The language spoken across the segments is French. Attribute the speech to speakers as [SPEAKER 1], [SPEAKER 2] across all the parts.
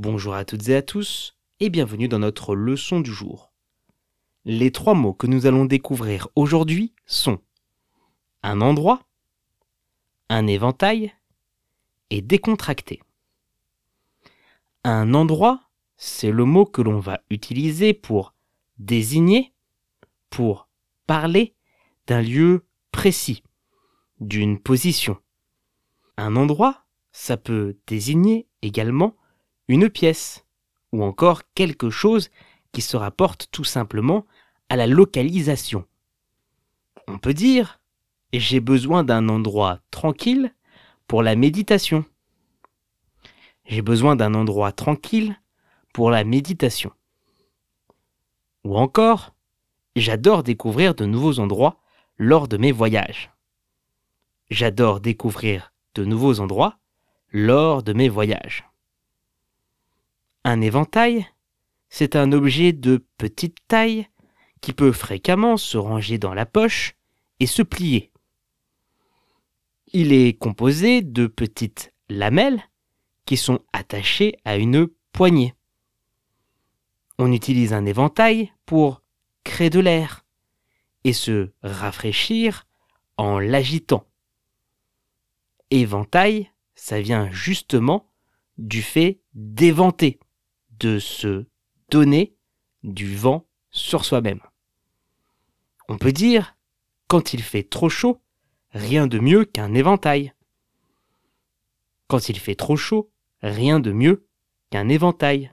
[SPEAKER 1] Bonjour à toutes et à tous et bienvenue dans notre leçon du jour. Les trois mots que nous allons découvrir aujourd'hui sont un endroit, un éventail et décontracté. Un endroit, c'est le mot que l'on va utiliser pour désigner, pour parler d'un lieu précis, d'une position. Un endroit, ça peut désigner également une pièce ou encore quelque chose qui se rapporte tout simplement à la localisation. On peut dire j'ai besoin d'un endroit tranquille pour la méditation. J'ai besoin d'un endroit tranquille pour la méditation. Ou encore, j'adore découvrir de nouveaux endroits lors de mes voyages. J'adore découvrir de nouveaux endroits lors de mes voyages. Un éventail, c'est un objet de petite taille qui peut fréquemment se ranger dans la poche et se plier. Il est composé de petites lamelles qui sont attachées à une poignée. On utilise un éventail pour créer de l'air et se rafraîchir en l'agitant. Éventail, ça vient justement du fait d'éventer, de se donner du vent sur soi-même. On peut dire, quand il fait trop chaud, rien de mieux qu'un éventail. Quand il fait trop chaud, rien de mieux qu'un éventail.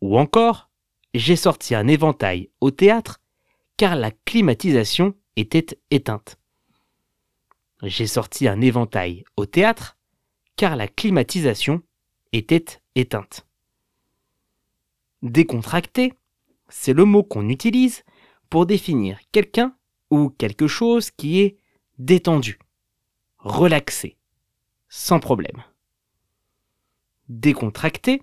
[SPEAKER 1] Ou encore, j'ai sorti un éventail au théâtre car la climatisation était éteinte. J'ai sorti un éventail au théâtre car la climatisation était éteinte. Décontracté, c'est le mot qu'on utilise pour définir quelqu'un ou quelque chose qui est détendu, relaxé, sans problème. Décontracté,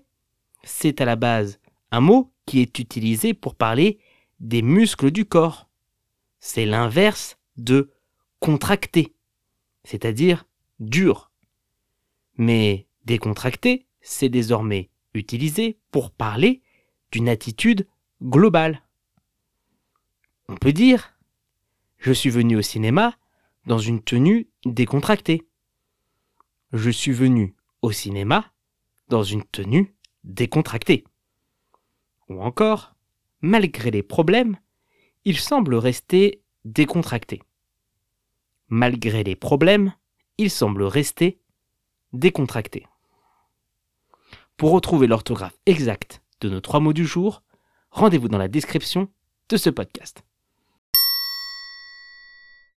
[SPEAKER 1] c'est à la base un mot qui est utilisé pour parler des muscles du corps. C'est l'inverse de contracté, c'est-à-dire dur. Mais décontracté, c'est désormais utilisé pour parler d'une attitude globale. On peut dire je suis venu au cinéma dans une tenue décontractée. Je suis venu au cinéma dans une tenue décontractée. Ou encore, malgré les problèmes, il semble rester décontracté. Malgré les problèmes, il semble rester décontracté. Pour retrouver l'orthographe exacte de nos trois mots du jour, rendez-vous dans la description de ce podcast.